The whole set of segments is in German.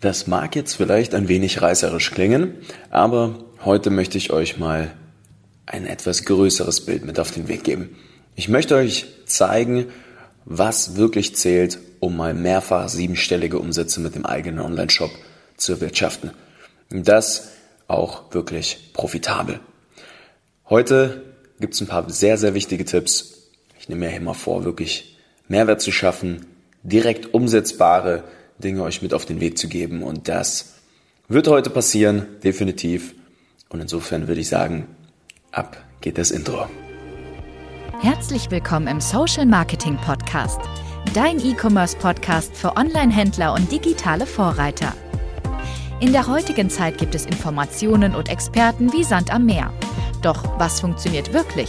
Das mag jetzt vielleicht ein wenig reißerisch klingen, aber heute möchte ich euch mal ein etwas größeres Bild mit auf den Weg geben. Ich möchte euch zeigen, was wirklich zählt, um mal mehrfach siebenstellige Umsätze mit dem eigenen Online-Shop zu erwirtschaften. Das auch wirklich profitabel. Heute gibt es ein paar sehr, sehr wichtige Tipps. Ich nehme mir hier mal vor, wirklich Mehrwert zu schaffen, direkt umsetzbare Dinge euch mit auf den Weg zu geben. Und das wird heute passieren, definitiv. Und insofern würde ich sagen, ab geht das Intro. Herzlich willkommen im Social Marketing Podcast, dein E-Commerce Podcast für Online-Händler und digitale Vorreiter. In der heutigen Zeit gibt es Informationen und Experten wie Sand am Meer. Doch was funktioniert wirklich?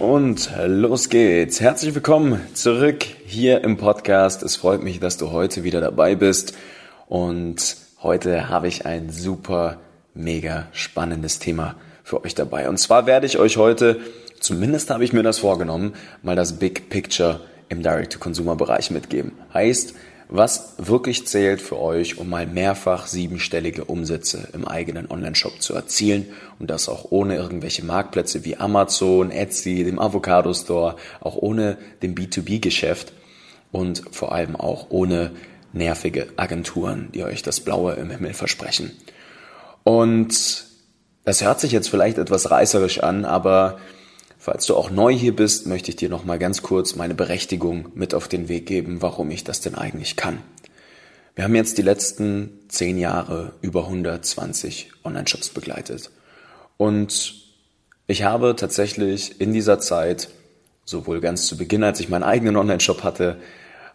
Und los geht's. Herzlich willkommen zurück hier im Podcast. Es freut mich, dass du heute wieder dabei bist. Und heute habe ich ein super, mega spannendes Thema für euch dabei. Und zwar werde ich euch heute, zumindest habe ich mir das vorgenommen, mal das Big Picture im Direct-to-Consumer-Bereich mitgeben. Heißt, was wirklich zählt für euch, um mal mehrfach siebenstellige Umsätze im eigenen Online-Shop zu erzielen und das auch ohne irgendwelche Marktplätze wie Amazon, Etsy, dem Avocado Store, auch ohne dem B2B-Geschäft und vor allem auch ohne nervige Agenturen, die euch das Blaue im Himmel versprechen. Und das hört sich jetzt vielleicht etwas reißerisch an, aber Falls du auch neu hier bist, möchte ich dir noch mal ganz kurz meine Berechtigung mit auf den Weg geben, warum ich das denn eigentlich kann. Wir haben jetzt die letzten zehn Jahre über 120 Online-Shops begleitet. Und ich habe tatsächlich in dieser Zeit, sowohl ganz zu Beginn, als ich meinen eigenen Online-Shop hatte,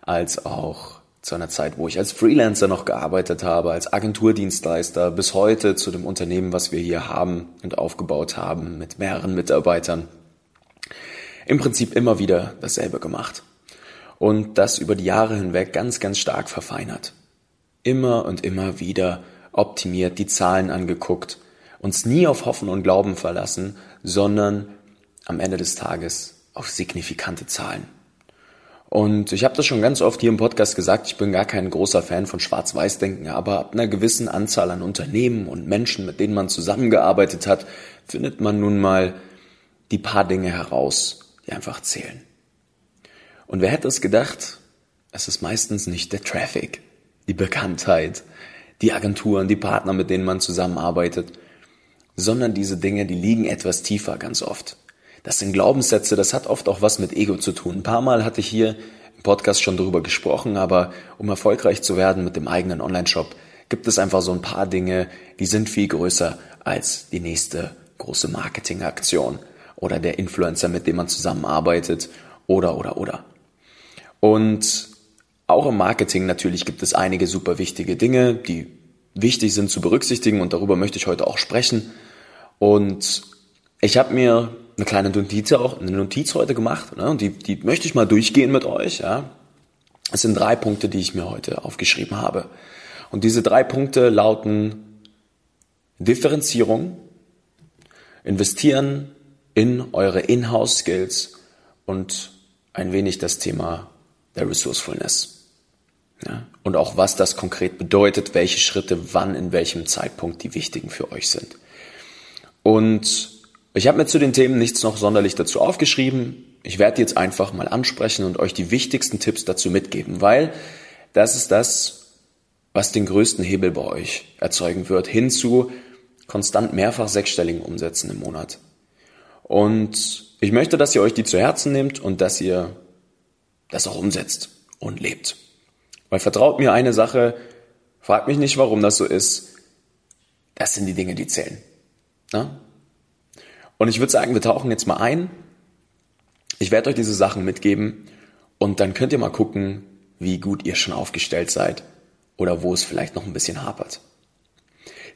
als auch zu einer Zeit, wo ich als Freelancer noch gearbeitet habe, als Agenturdienstleister, bis heute zu dem Unternehmen, was wir hier haben und aufgebaut haben, mit mehreren Mitarbeitern, im Prinzip immer wieder dasselbe gemacht. Und das über die Jahre hinweg ganz, ganz stark verfeinert. Immer und immer wieder optimiert, die Zahlen angeguckt, uns nie auf Hoffen und Glauben verlassen, sondern am Ende des Tages auf signifikante Zahlen. Und ich habe das schon ganz oft hier im Podcast gesagt, ich bin gar kein großer Fan von Schwarz-Weiß-Denken, aber ab einer gewissen Anzahl an Unternehmen und Menschen, mit denen man zusammengearbeitet hat, findet man nun mal die paar Dinge heraus, die einfach zählen. Und wer hätte es gedacht? Es ist meistens nicht der Traffic, die Bekanntheit, die Agenturen, die Partner, mit denen man zusammenarbeitet, sondern diese Dinge, die liegen etwas tiefer ganz oft. Das sind Glaubenssätze, das hat oft auch was mit Ego zu tun. Ein paar Mal hatte ich hier im Podcast schon darüber gesprochen, aber um erfolgreich zu werden mit dem eigenen Online-Shop, gibt es einfach so ein paar Dinge, die sind viel größer als die nächste große Marketingaktion oder der Influencer, mit dem man zusammenarbeitet oder, oder, oder. Und auch im Marketing natürlich gibt es einige super wichtige Dinge, die wichtig sind zu berücksichtigen und darüber möchte ich heute auch sprechen. Und ich habe mir eine kleine Notiz, auch, eine Notiz heute gemacht ne, und die, die möchte ich mal durchgehen mit euch. Ja. Es sind drei Punkte, die ich mir heute aufgeschrieben habe. Und diese drei Punkte lauten Differenzierung, investieren in eure Inhouse-Skills und ein wenig das Thema der Resourcefulness. Ja? Und auch was das konkret bedeutet, welche Schritte wann, in welchem Zeitpunkt die wichtigen für euch sind. Und ich habe mir zu den Themen nichts noch sonderlich dazu aufgeschrieben. Ich werde jetzt einfach mal ansprechen und euch die wichtigsten Tipps dazu mitgeben, weil das ist das, was den größten Hebel bei euch erzeugen wird, hin zu konstant mehrfach sechsstelligen Umsätzen im Monat. Und ich möchte, dass ihr euch die zu Herzen nehmt und dass ihr das auch umsetzt und lebt. Weil vertraut mir eine Sache, fragt mich nicht, warum das so ist. Das sind die Dinge, die zählen. Na? Und ich würde sagen, wir tauchen jetzt mal ein. Ich werde euch diese Sachen mitgeben und dann könnt ihr mal gucken, wie gut ihr schon aufgestellt seid oder wo es vielleicht noch ein bisschen hapert.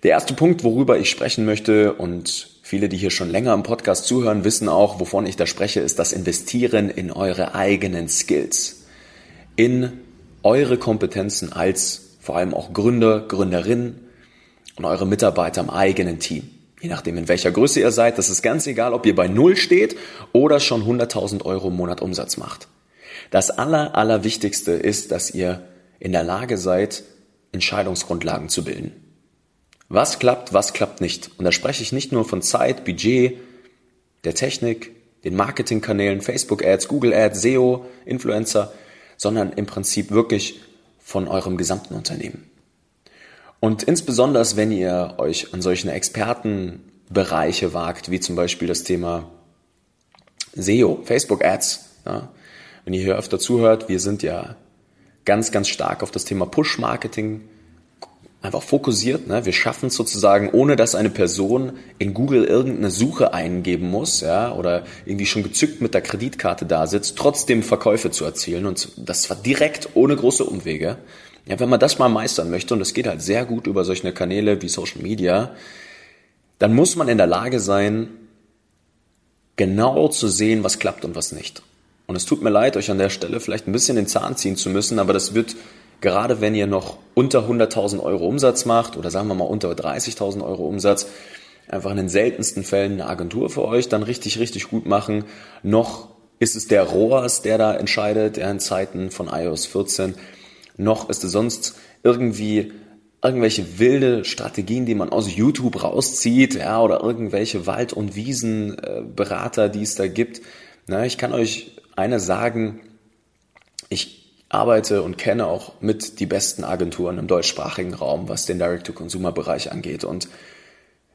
Der erste Punkt, worüber ich sprechen möchte und Viele, die hier schon länger im Podcast zuhören, wissen auch, wovon ich da spreche, ist das Investieren in eure eigenen Skills, in eure Kompetenzen als vor allem auch Gründer, Gründerinnen und eure Mitarbeiter im eigenen Team. Je nachdem, in welcher Größe ihr seid, das ist ganz egal, ob ihr bei Null steht oder schon 100.000 Euro im Monat Umsatz macht. Das Aller, Allerwichtigste ist, dass ihr in der Lage seid, Entscheidungsgrundlagen zu bilden. Was klappt, was klappt nicht? Und da spreche ich nicht nur von Zeit, Budget, der Technik, den Marketingkanälen, Facebook Ads, Google Ads, SEO, Influencer, sondern im Prinzip wirklich von eurem gesamten Unternehmen. Und insbesondere, wenn ihr euch an solchen Expertenbereiche wagt, wie zum Beispiel das Thema SEO, Facebook Ads, ja, wenn ihr hier öfter zuhört, wir sind ja ganz, ganz stark auf das Thema Push-Marketing einfach fokussiert. Ne? Wir schaffen es sozusagen, ohne dass eine Person in Google irgendeine Suche eingeben muss, ja, oder irgendwie schon gezückt mit der Kreditkarte da sitzt, trotzdem Verkäufe zu erzielen. Und das war direkt ohne große Umwege. Ja, wenn man das mal meistern möchte, und das geht halt sehr gut über solche Kanäle wie Social Media, dann muss man in der Lage sein, genau zu sehen, was klappt und was nicht. Und es tut mir leid, euch an der Stelle vielleicht ein bisschen den Zahn ziehen zu müssen, aber das wird gerade wenn ihr noch unter 100.000 Euro Umsatz macht oder sagen wir mal unter 30.000 Euro Umsatz, einfach in den seltensten Fällen eine Agentur für euch dann richtig, richtig gut machen. Noch ist es der ROAS, der da entscheidet, ja, in Zeiten von iOS 14. Noch ist es sonst irgendwie irgendwelche wilde Strategien, die man aus YouTube rauszieht, ja, oder irgendwelche Wald- und Wiesenberater, die es da gibt. Na, ich kann euch eine sagen, ich arbeite und kenne auch mit die besten Agenturen im deutschsprachigen Raum, was den Direct-to-Consumer-Bereich angeht. Und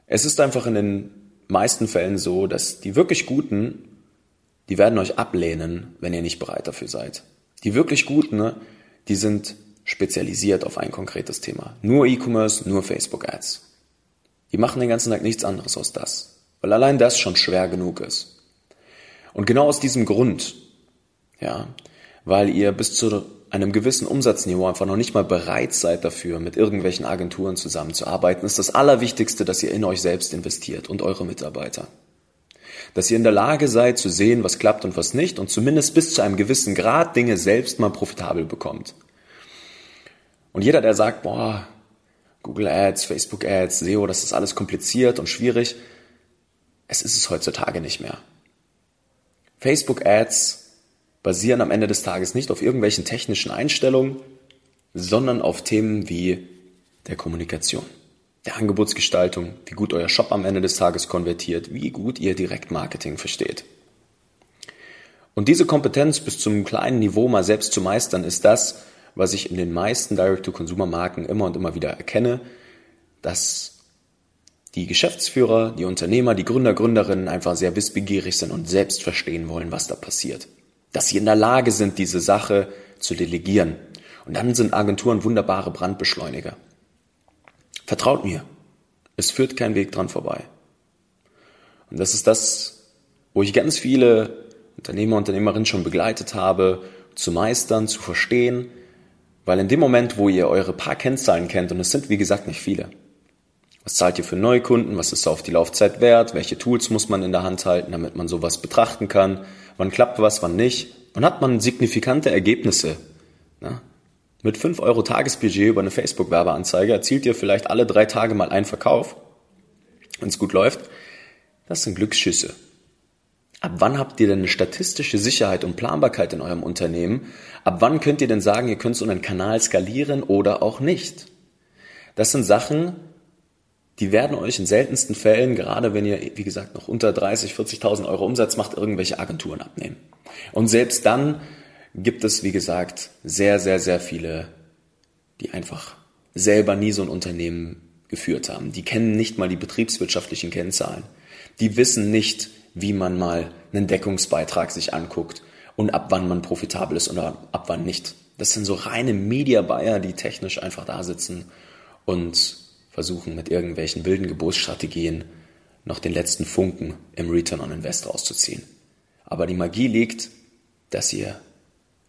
es ist einfach in den meisten Fällen so, dass die wirklich Guten, die werden euch ablehnen, wenn ihr nicht bereit dafür seid. Die wirklich Guten, die sind spezialisiert auf ein konkretes Thema. Nur E-Commerce, nur Facebook-Ads. Die machen den ganzen Tag nichts anderes als das. Weil allein das schon schwer genug ist. Und genau aus diesem Grund, ja, weil ihr bis zu einem gewissen Umsatzniveau einfach noch nicht mal bereit seid dafür, mit irgendwelchen Agenturen zusammenzuarbeiten, ist das Allerwichtigste, dass ihr in euch selbst investiert und eure Mitarbeiter. Dass ihr in der Lage seid zu sehen, was klappt und was nicht und zumindest bis zu einem gewissen Grad Dinge selbst mal profitabel bekommt. Und jeder, der sagt, boah, Google Ads, Facebook Ads, SEO, das ist alles kompliziert und schwierig, es ist es heutzutage nicht mehr. Facebook Ads basieren am Ende des Tages nicht auf irgendwelchen technischen Einstellungen, sondern auf Themen wie der Kommunikation, der Angebotsgestaltung, wie gut euer Shop am Ende des Tages konvertiert, wie gut ihr Direktmarketing versteht. Und diese Kompetenz bis zum kleinen Niveau mal selbst zu meistern, ist das, was ich in den meisten Direct-to-Consumer-Marken immer und immer wieder erkenne, dass die Geschäftsführer, die Unternehmer, die Gründer, Gründerinnen einfach sehr wissbegierig sind und selbst verstehen wollen, was da passiert dass sie in der Lage sind, diese Sache zu delegieren. Und dann sind Agenturen wunderbare Brandbeschleuniger. Vertraut mir, es führt kein Weg dran vorbei. Und das ist das, wo ich ganz viele Unternehmer, Unternehmerinnen schon begleitet habe, zu meistern, zu verstehen, weil in dem Moment, wo ihr eure paar Kennzahlen kennt, und es sind wie gesagt nicht viele, was zahlt ihr für Neukunden, was ist auf die Laufzeit wert, welche Tools muss man in der Hand halten, damit man sowas betrachten kann, wann klappt was, wann nicht. Und hat man signifikante Ergebnisse. Ne? Mit 5 Euro Tagesbudget über eine Facebook-Werbeanzeige erzielt ihr vielleicht alle drei Tage mal einen Verkauf, wenn es gut läuft. Das sind Glücksschüsse. Ab wann habt ihr denn eine statistische Sicherheit und Planbarkeit in eurem Unternehmen? Ab wann könnt ihr denn sagen, ihr könnt so einen Kanal skalieren oder auch nicht? Das sind Sachen, die werden euch in seltensten Fällen, gerade wenn ihr, wie gesagt, noch unter 30, 40.000 Euro Umsatz macht, irgendwelche Agenturen abnehmen. Und selbst dann gibt es, wie gesagt, sehr, sehr, sehr viele, die einfach selber nie so ein Unternehmen geführt haben. Die kennen nicht mal die betriebswirtschaftlichen Kennzahlen. Die wissen nicht, wie man mal einen Deckungsbeitrag sich anguckt und ab wann man profitabel ist oder ab wann nicht. Das sind so reine Media Buyer, die technisch einfach da sitzen und versuchen mit irgendwelchen wilden Geburtsstrategien noch den letzten Funken im Return on Invest rauszuziehen. Aber die Magie liegt, dass ihr,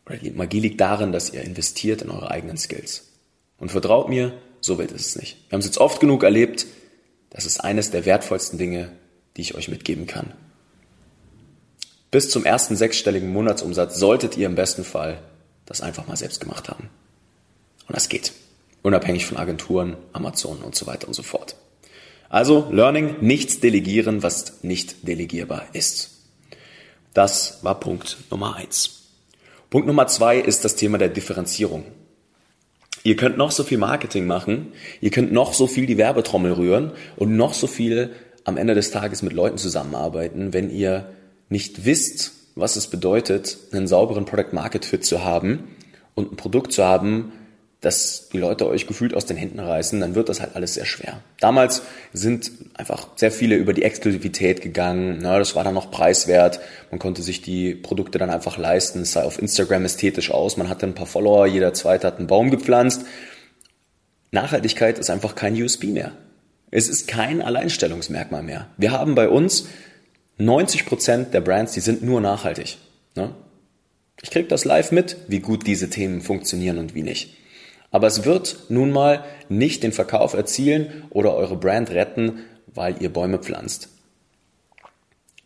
oder die Magie liegt darin, dass ihr investiert in eure eigenen Skills. Und vertraut mir, so wird es nicht. Wir haben es jetzt oft genug erlebt, das ist eines der wertvollsten Dinge, die ich euch mitgeben kann. Bis zum ersten sechsstelligen Monatsumsatz solltet ihr im besten Fall das einfach mal selbst gemacht haben. Und das geht. Unabhängig von Agenturen, Amazon und so weiter und so fort. Also Learning, nichts delegieren, was nicht delegierbar ist. Das war Punkt Nummer eins. Punkt Nummer zwei ist das Thema der Differenzierung. Ihr könnt noch so viel Marketing machen, ihr könnt noch so viel die Werbetrommel rühren und noch so viel am Ende des Tages mit Leuten zusammenarbeiten, wenn ihr nicht wisst, was es bedeutet, einen sauberen Product Market Fit zu haben und ein Produkt zu haben, dass die Leute euch gefühlt aus den Händen reißen, dann wird das halt alles sehr schwer. Damals sind einfach sehr viele über die Exklusivität gegangen. Na, das war dann noch preiswert. Man konnte sich die Produkte dann einfach leisten. Es sah auf Instagram ästhetisch aus. Man hatte ein paar Follower. Jeder zweite hat einen Baum gepflanzt. Nachhaltigkeit ist einfach kein USB mehr. Es ist kein Alleinstellungsmerkmal mehr. Wir haben bei uns 90 Prozent der Brands, die sind nur nachhaltig. Ne? Ich kriege das live mit, wie gut diese Themen funktionieren und wie nicht. Aber es wird nun mal nicht den Verkauf erzielen oder eure Brand retten, weil ihr Bäume pflanzt.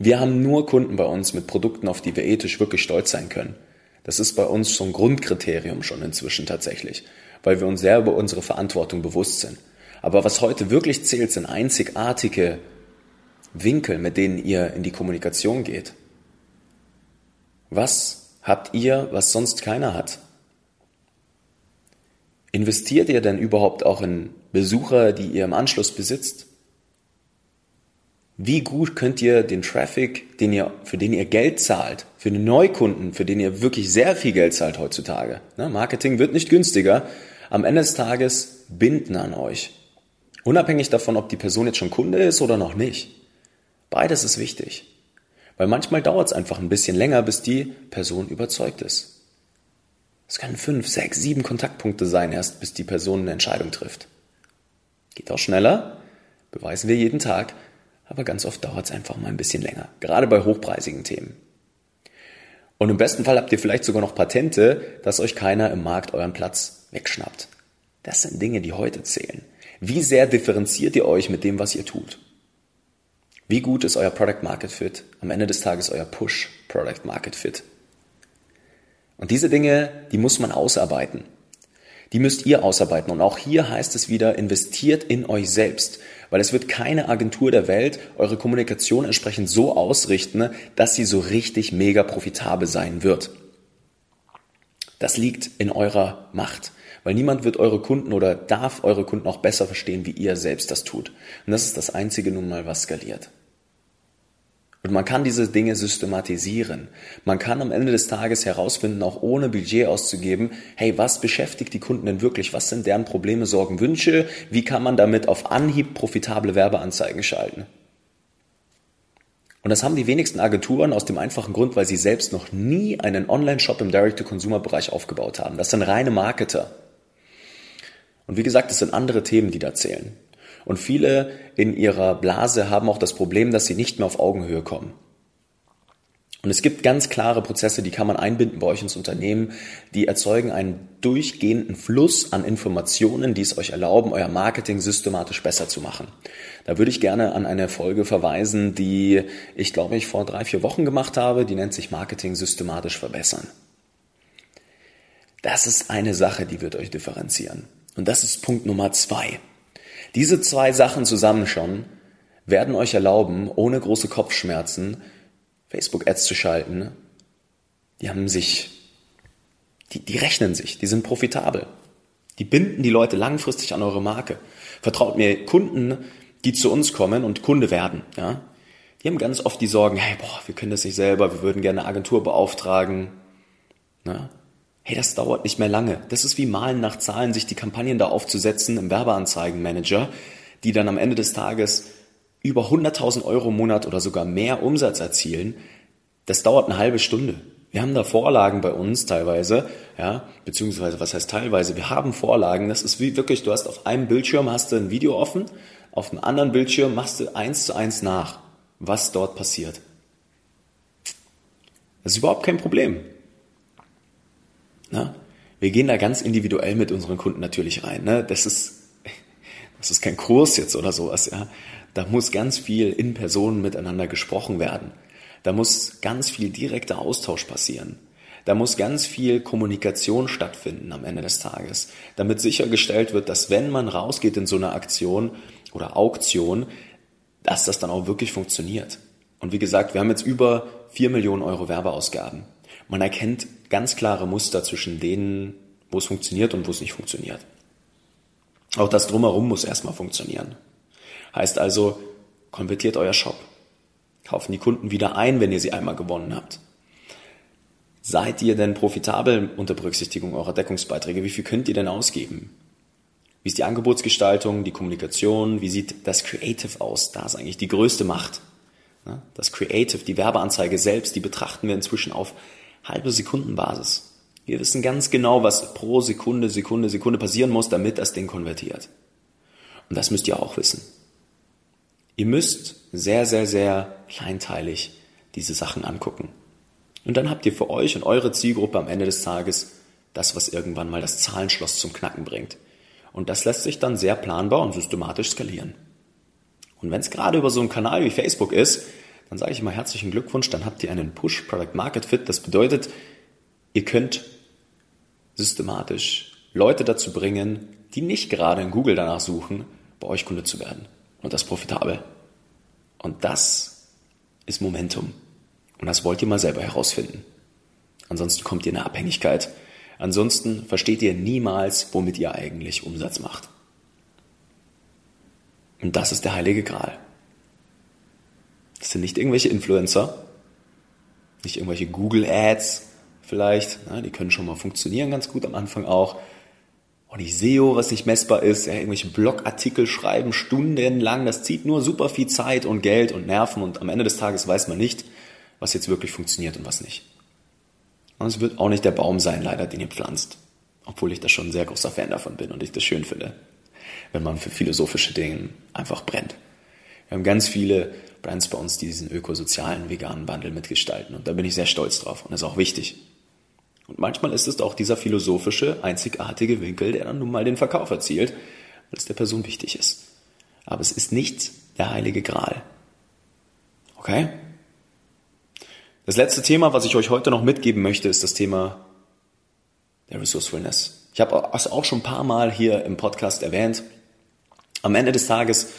Wir haben nur Kunden bei uns mit Produkten, auf die wir ethisch wirklich stolz sein können. Das ist bei uns so ein Grundkriterium schon inzwischen tatsächlich, weil wir uns sehr über unsere Verantwortung bewusst sind. Aber was heute wirklich zählt, sind einzigartige Winkel, mit denen ihr in die Kommunikation geht. Was habt ihr, was sonst keiner hat? Investiert ihr denn überhaupt auch in Besucher, die ihr im Anschluss besitzt? Wie gut könnt ihr den Traffic, den ihr, für den ihr Geld zahlt, für den Neukunden, für den ihr wirklich sehr viel Geld zahlt heutzutage, ne? Marketing wird nicht günstiger, am Ende des Tages binden an euch. Unabhängig davon, ob die Person jetzt schon Kunde ist oder noch nicht. Beides ist wichtig. Weil manchmal dauert es einfach ein bisschen länger, bis die Person überzeugt ist. Es können fünf, sechs, sieben Kontaktpunkte sein, erst bis die Person eine Entscheidung trifft. Geht auch schneller, beweisen wir jeden Tag, aber ganz oft dauert es einfach mal ein bisschen länger, gerade bei hochpreisigen Themen. Und im besten Fall habt ihr vielleicht sogar noch Patente, dass euch keiner im Markt euren Platz wegschnappt. Das sind Dinge, die heute zählen. Wie sehr differenziert ihr euch mit dem, was ihr tut? Wie gut ist euer Product Market Fit? Am Ende des Tages euer Push Product Market Fit. Und diese Dinge, die muss man ausarbeiten. Die müsst ihr ausarbeiten. Und auch hier heißt es wieder, investiert in euch selbst. Weil es wird keine Agentur der Welt eure Kommunikation entsprechend so ausrichten, dass sie so richtig mega profitabel sein wird. Das liegt in eurer Macht. Weil niemand wird eure Kunden oder darf eure Kunden auch besser verstehen, wie ihr selbst das tut. Und das ist das einzige nun mal, was skaliert. Und man kann diese Dinge systematisieren. Man kann am Ende des Tages herausfinden, auch ohne Budget auszugeben, hey, was beschäftigt die Kunden denn wirklich? Was sind deren Probleme, Sorgen, Wünsche? Wie kann man damit auf Anhieb profitable Werbeanzeigen schalten? Und das haben die wenigsten Agenturen aus dem einfachen Grund, weil sie selbst noch nie einen Online-Shop im Direct-to-Consumer-Bereich aufgebaut haben. Das sind reine Marketer. Und wie gesagt, es sind andere Themen, die da zählen. Und viele in ihrer Blase haben auch das Problem, dass sie nicht mehr auf Augenhöhe kommen. Und es gibt ganz klare Prozesse, die kann man einbinden bei euch ins Unternehmen, die erzeugen einen durchgehenden Fluss an Informationen, die es euch erlauben, euer Marketing systematisch besser zu machen. Da würde ich gerne an eine Folge verweisen, die ich glaube ich vor drei, vier Wochen gemacht habe, die nennt sich Marketing systematisch verbessern. Das ist eine Sache, die wird euch differenzieren. Und das ist Punkt Nummer zwei. Diese zwei Sachen zusammen schon werden euch erlauben, ohne große Kopfschmerzen Facebook-Ads zu schalten. Die haben sich, die, die rechnen sich, die sind profitabel. Die binden die Leute langfristig an eure Marke. Vertraut mir, Kunden, die zu uns kommen und Kunde werden, ja, die haben ganz oft die Sorgen, hey, boah, wir können das nicht selber, wir würden gerne eine Agentur beauftragen. Na? Hey, das dauert nicht mehr lange. Das ist wie Malen nach Zahlen, sich die Kampagnen da aufzusetzen im Werbeanzeigenmanager, die dann am Ende des Tages über 100.000 Euro im Monat oder sogar mehr Umsatz erzielen. Das dauert eine halbe Stunde. Wir haben da Vorlagen bei uns teilweise, ja, beziehungsweise was heißt teilweise? Wir haben Vorlagen. Das ist wie wirklich, du hast auf einem Bildschirm hast du ein Video offen, auf einem anderen Bildschirm machst du eins zu eins nach, was dort passiert. Das ist überhaupt kein Problem. Na? Wir gehen da ganz individuell mit unseren Kunden natürlich rein. Ne? Das ist das ist kein Kurs jetzt oder sowas, ja. Da muss ganz viel in Personen miteinander gesprochen werden. Da muss ganz viel direkter Austausch passieren. Da muss ganz viel Kommunikation stattfinden am Ende des Tages, damit sichergestellt wird, dass wenn man rausgeht in so eine Aktion oder Auktion, dass das dann auch wirklich funktioniert. Und wie gesagt, wir haben jetzt über 4 Millionen Euro Werbeausgaben. Man erkennt ganz klare Muster zwischen denen, wo es funktioniert und wo es nicht funktioniert. Auch das drumherum muss erstmal funktionieren. Heißt also, konvertiert euer Shop. Kaufen die Kunden wieder ein, wenn ihr sie einmal gewonnen habt. Seid ihr denn profitabel unter Berücksichtigung eurer Deckungsbeiträge? Wie viel könnt ihr denn ausgeben? Wie ist die Angebotsgestaltung, die Kommunikation? Wie sieht das Creative aus? Da ist eigentlich die größte Macht. Das Creative, die Werbeanzeige selbst, die betrachten wir inzwischen auf halbe Sekundenbasis. Wir wissen ganz genau, was pro Sekunde, Sekunde, Sekunde passieren muss, damit das Ding konvertiert. Und das müsst ihr auch wissen. Ihr müsst sehr, sehr, sehr kleinteilig diese Sachen angucken. Und dann habt ihr für euch und eure Zielgruppe am Ende des Tages das, was irgendwann mal das Zahlenschloss zum Knacken bringt. Und das lässt sich dann sehr planbar und systematisch skalieren. Und wenn es gerade über so einen Kanal wie Facebook ist, dann sage ich immer herzlichen Glückwunsch, dann habt ihr einen Push Product Market Fit. Das bedeutet, ihr könnt systematisch Leute dazu bringen, die nicht gerade in Google danach suchen, bei euch Kunde zu werden. Und das profitabel. Und das ist Momentum. Und das wollt ihr mal selber herausfinden. Ansonsten kommt ihr in eine Abhängigkeit. Ansonsten versteht ihr niemals, womit ihr eigentlich Umsatz macht. Und das ist der heilige Gral. Das sind nicht irgendwelche Influencer, nicht irgendwelche Google Ads vielleicht, na, die können schon mal funktionieren ganz gut am Anfang auch. Und nicht SEO, was nicht messbar ist, ja, irgendwelche Blogartikel schreiben stundenlang, das zieht nur super viel Zeit und Geld und Nerven und am Ende des Tages weiß man nicht, was jetzt wirklich funktioniert und was nicht. Und es wird auch nicht der Baum sein, leider, den ihr pflanzt. Obwohl ich da schon ein sehr großer Fan davon bin und ich das schön finde wenn man für philosophische Dinge einfach brennt. Wir haben ganz viele Brands bei uns, die diesen ökosozialen veganen Wandel mitgestalten. Und da bin ich sehr stolz drauf und das ist auch wichtig. Und manchmal ist es auch dieser philosophische, einzigartige Winkel, der dann nun mal den Verkauf erzielt, weil es der Person wichtig ist. Aber es ist nicht der heilige Gral. Okay? Das letzte Thema, was ich euch heute noch mitgeben möchte, ist das Thema der Resourcefulness. Ich habe es auch schon ein paar Mal hier im Podcast erwähnt. Am Ende des Tages,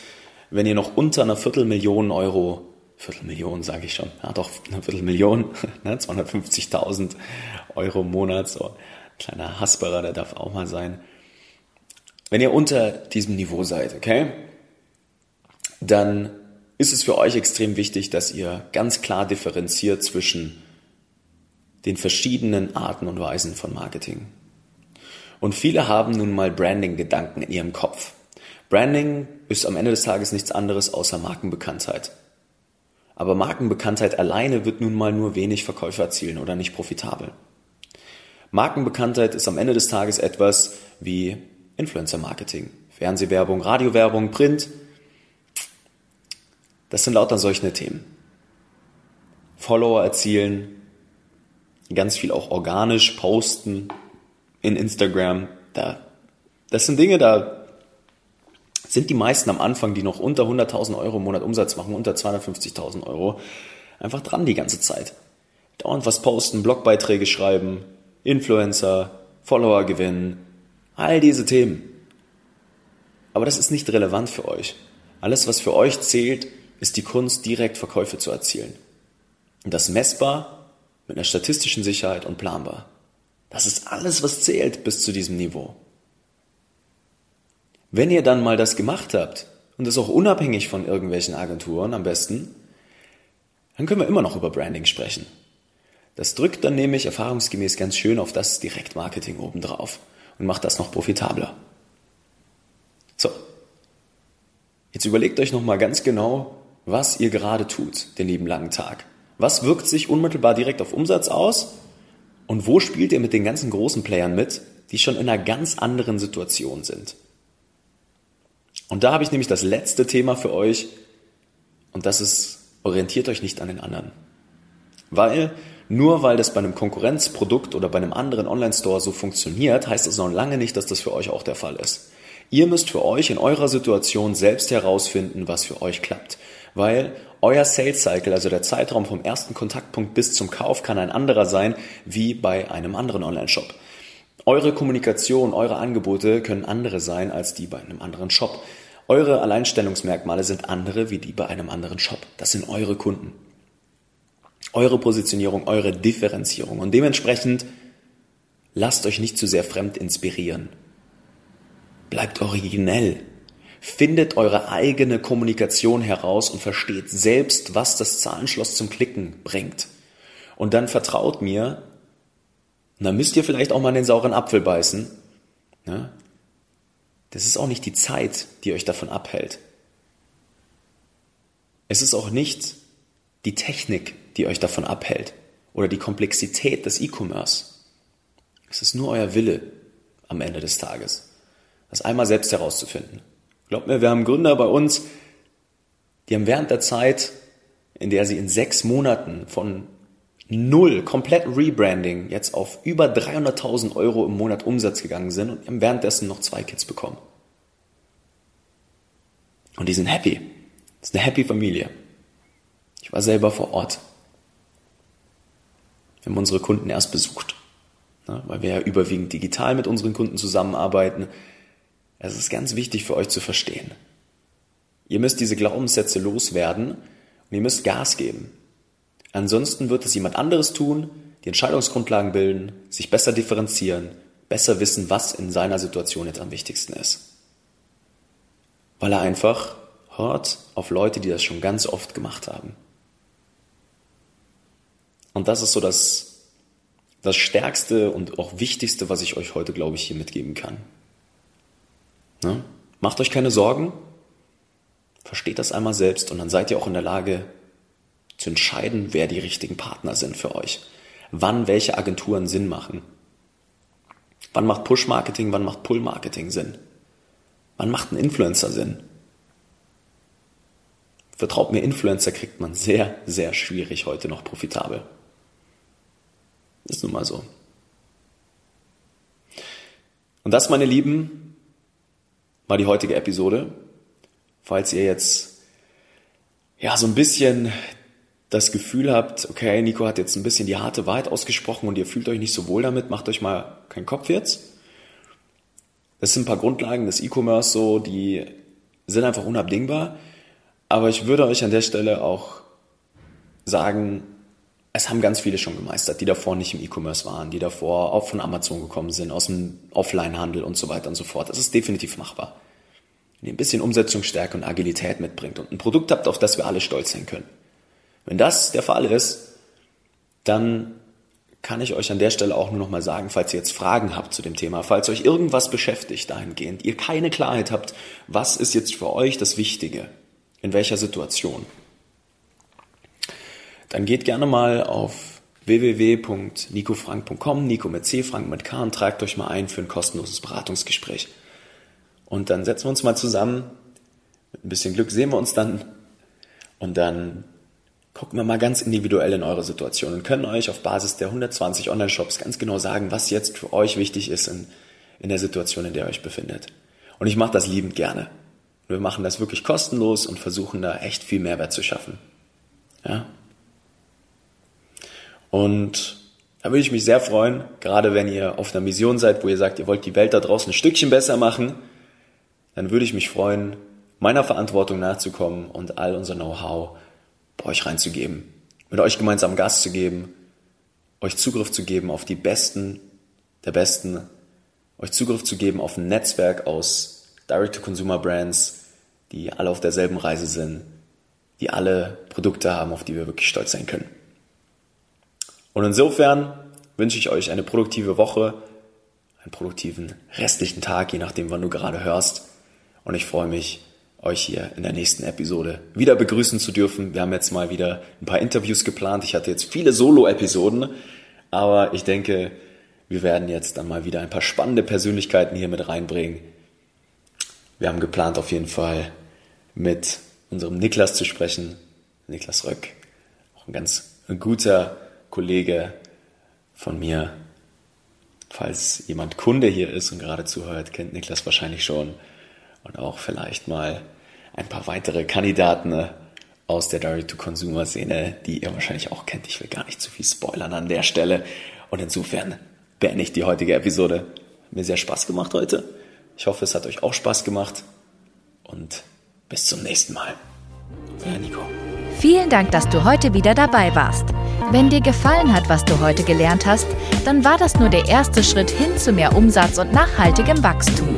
wenn ihr noch unter einer Viertelmillion Euro, Viertelmillion sage ich schon, ja doch, eine Viertelmillion, ne, 250.000 Euro im Monat, so ein kleiner Hasperer, der darf auch mal sein. Wenn ihr unter diesem Niveau seid, okay, dann ist es für euch extrem wichtig, dass ihr ganz klar differenziert zwischen den verschiedenen Arten und Weisen von Marketing. Und viele haben nun mal Branding-Gedanken in ihrem Kopf. Branding ist am Ende des Tages nichts anderes außer Markenbekanntheit. Aber Markenbekanntheit alleine wird nun mal nur wenig Verkäufe erzielen oder nicht profitabel. Markenbekanntheit ist am Ende des Tages etwas wie Influencer-Marketing, Fernsehwerbung, Radiowerbung, Print. Das sind lauter solche Themen. Follower erzielen, ganz viel auch organisch posten in Instagram. Da, das sind Dinge, da sind die meisten am Anfang, die noch unter 100.000 Euro im Monat Umsatz machen, unter 250.000 Euro, einfach dran die ganze Zeit. Dauernd was posten, Blogbeiträge schreiben, Influencer, Follower gewinnen, all diese Themen. Aber das ist nicht relevant für euch. Alles, was für euch zählt, ist die Kunst, direkt Verkäufe zu erzielen. Und das messbar, mit einer statistischen Sicherheit und planbar. Das ist alles, was zählt bis zu diesem Niveau. Wenn ihr dann mal das gemacht habt, und das auch unabhängig von irgendwelchen Agenturen am besten, dann können wir immer noch über Branding sprechen. Das drückt dann nämlich erfahrungsgemäß ganz schön auf das Direktmarketing obendrauf und macht das noch profitabler. So. Jetzt überlegt euch nochmal ganz genau, was ihr gerade tut, den lieben langen Tag. Was wirkt sich unmittelbar direkt auf Umsatz aus? Und wo spielt ihr mit den ganzen großen Playern mit, die schon in einer ganz anderen Situation sind? Und da habe ich nämlich das letzte Thema für euch und das ist, orientiert euch nicht an den anderen. Weil nur weil das bei einem Konkurrenzprodukt oder bei einem anderen Online-Store so funktioniert, heißt das noch lange nicht, dass das für euch auch der Fall ist. Ihr müsst für euch in eurer Situation selbst herausfinden, was für euch klappt. Weil euer Sales Cycle, also der Zeitraum vom ersten Kontaktpunkt bis zum Kauf, kann ein anderer sein wie bei einem anderen Online-Shop. Eure Kommunikation, eure Angebote können andere sein als die bei einem anderen Shop. Eure Alleinstellungsmerkmale sind andere wie die bei einem anderen Shop. Das sind eure Kunden. Eure Positionierung, eure Differenzierung. Und dementsprechend lasst euch nicht zu sehr fremd inspirieren. Bleibt originell. Findet eure eigene Kommunikation heraus und versteht selbst, was das Zahlenschloss zum Klicken bringt. Und dann vertraut mir, und dann müsst ihr vielleicht auch mal den sauren Apfel beißen. Ja? Das ist auch nicht die Zeit, die euch davon abhält. Es ist auch nicht die Technik, die euch davon abhält oder die Komplexität des E-Commerce. Es ist nur euer Wille am Ende des Tages, das einmal selbst herauszufinden. Glaubt mir, wir haben Gründer bei uns, die haben während der Zeit, in der sie in sechs Monaten von null, komplett Rebranding, jetzt auf über 300.000 Euro im Monat Umsatz gegangen sind und haben währenddessen noch zwei Kids bekommen. Und die sind happy. Das ist eine happy Familie. Ich war selber vor Ort. Wir haben unsere Kunden erst besucht, ne, weil wir ja überwiegend digital mit unseren Kunden zusammenarbeiten. Es ist ganz wichtig für euch zu verstehen. Ihr müsst diese Glaubenssätze loswerden und ihr müsst Gas geben. Ansonsten wird es jemand anderes tun, die Entscheidungsgrundlagen bilden, sich besser differenzieren, besser wissen, was in seiner Situation jetzt am wichtigsten ist. Weil er einfach hört auf Leute, die das schon ganz oft gemacht haben. Und das ist so das, das Stärkste und auch Wichtigste, was ich euch heute, glaube ich, hier mitgeben kann. Ne? Macht euch keine Sorgen, versteht das einmal selbst und dann seid ihr auch in der Lage, zu entscheiden, wer die richtigen Partner sind für euch. Wann welche Agenturen Sinn machen. Wann macht Push-Marketing, wann macht Pull-Marketing Sinn? Wann macht ein Influencer Sinn? Vertraut mir, Influencer kriegt man sehr, sehr schwierig heute noch profitabel. Ist nun mal so. Und das, meine Lieben, war die heutige Episode. Falls ihr jetzt ja so ein bisschen das Gefühl habt, okay, Nico hat jetzt ein bisschen die harte Wahrheit ausgesprochen und ihr fühlt euch nicht so wohl damit, macht euch mal keinen Kopf jetzt. Das sind ein paar Grundlagen des E-Commerce so, die sind einfach unabdingbar. Aber ich würde euch an der Stelle auch sagen, es haben ganz viele schon gemeistert, die davor nicht im E-Commerce waren, die davor auch von Amazon gekommen sind, aus dem Offline-Handel und so weiter und so fort. Das ist definitiv machbar. Wenn ihr ein bisschen Umsetzungsstärke und Agilität mitbringt und ein Produkt habt, auf das wir alle stolz sein können. Wenn das der Fall ist, dann kann ich euch an der Stelle auch nur noch mal sagen, falls ihr jetzt Fragen habt zu dem Thema, falls euch irgendwas beschäftigt dahingehend, ihr keine Klarheit habt, was ist jetzt für euch das Wichtige, in welcher Situation, dann geht gerne mal auf www.nicofrank.com, Nico mit C, Frank mit K und tragt euch mal ein für ein kostenloses Beratungsgespräch. Und dann setzen wir uns mal zusammen. Mit ein bisschen Glück sehen wir uns dann. Und dann gucken wir mal ganz individuell in eure Situation und können euch auf Basis der 120 Online-Shops ganz genau sagen, was jetzt für euch wichtig ist in, in der Situation, in der ihr euch befindet. Und ich mache das liebend gerne. Wir machen das wirklich kostenlos und versuchen da echt viel Mehrwert zu schaffen. Ja? Und da würde ich mich sehr freuen, gerade wenn ihr auf einer Mission seid, wo ihr sagt, ihr wollt die Welt da draußen ein Stückchen besser machen, dann würde ich mich freuen, meiner Verantwortung nachzukommen und all unser Know-how bei euch reinzugeben, mit euch gemeinsam Gas zu geben, euch Zugriff zu geben auf die Besten der Besten, euch Zugriff zu geben auf ein Netzwerk aus Direct-to-Consumer-Brands, die alle auf derselben Reise sind, die alle Produkte haben, auf die wir wirklich stolz sein können. Und insofern wünsche ich euch eine produktive Woche, einen produktiven restlichen Tag, je nachdem, wann du gerade hörst. Und ich freue mich, euch hier in der nächsten Episode wieder begrüßen zu dürfen. Wir haben jetzt mal wieder ein paar Interviews geplant. Ich hatte jetzt viele Solo-Episoden, aber ich denke, wir werden jetzt dann mal wieder ein paar spannende Persönlichkeiten hier mit reinbringen. Wir haben geplant, auf jeden Fall mit unserem Niklas zu sprechen. Niklas Röck, auch ein ganz guter Kollege von mir. Falls jemand Kunde hier ist und gerade zuhört, kennt Niklas wahrscheinlich schon. Und auch vielleicht mal ein paar weitere Kandidaten aus der Direct-to-Consumer-Szene, die ihr wahrscheinlich auch kennt. Ich will gar nicht zu viel spoilern an der Stelle. Und insofern beende ich die heutige Episode. Mir sehr Spaß gemacht heute. Ich hoffe, es hat euch auch Spaß gemacht. Und bis zum nächsten Mal. Euer Nico. Vielen Dank, dass du heute wieder dabei warst. Wenn dir gefallen hat, was du heute gelernt hast, dann war das nur der erste Schritt hin zu mehr Umsatz und nachhaltigem Wachstum.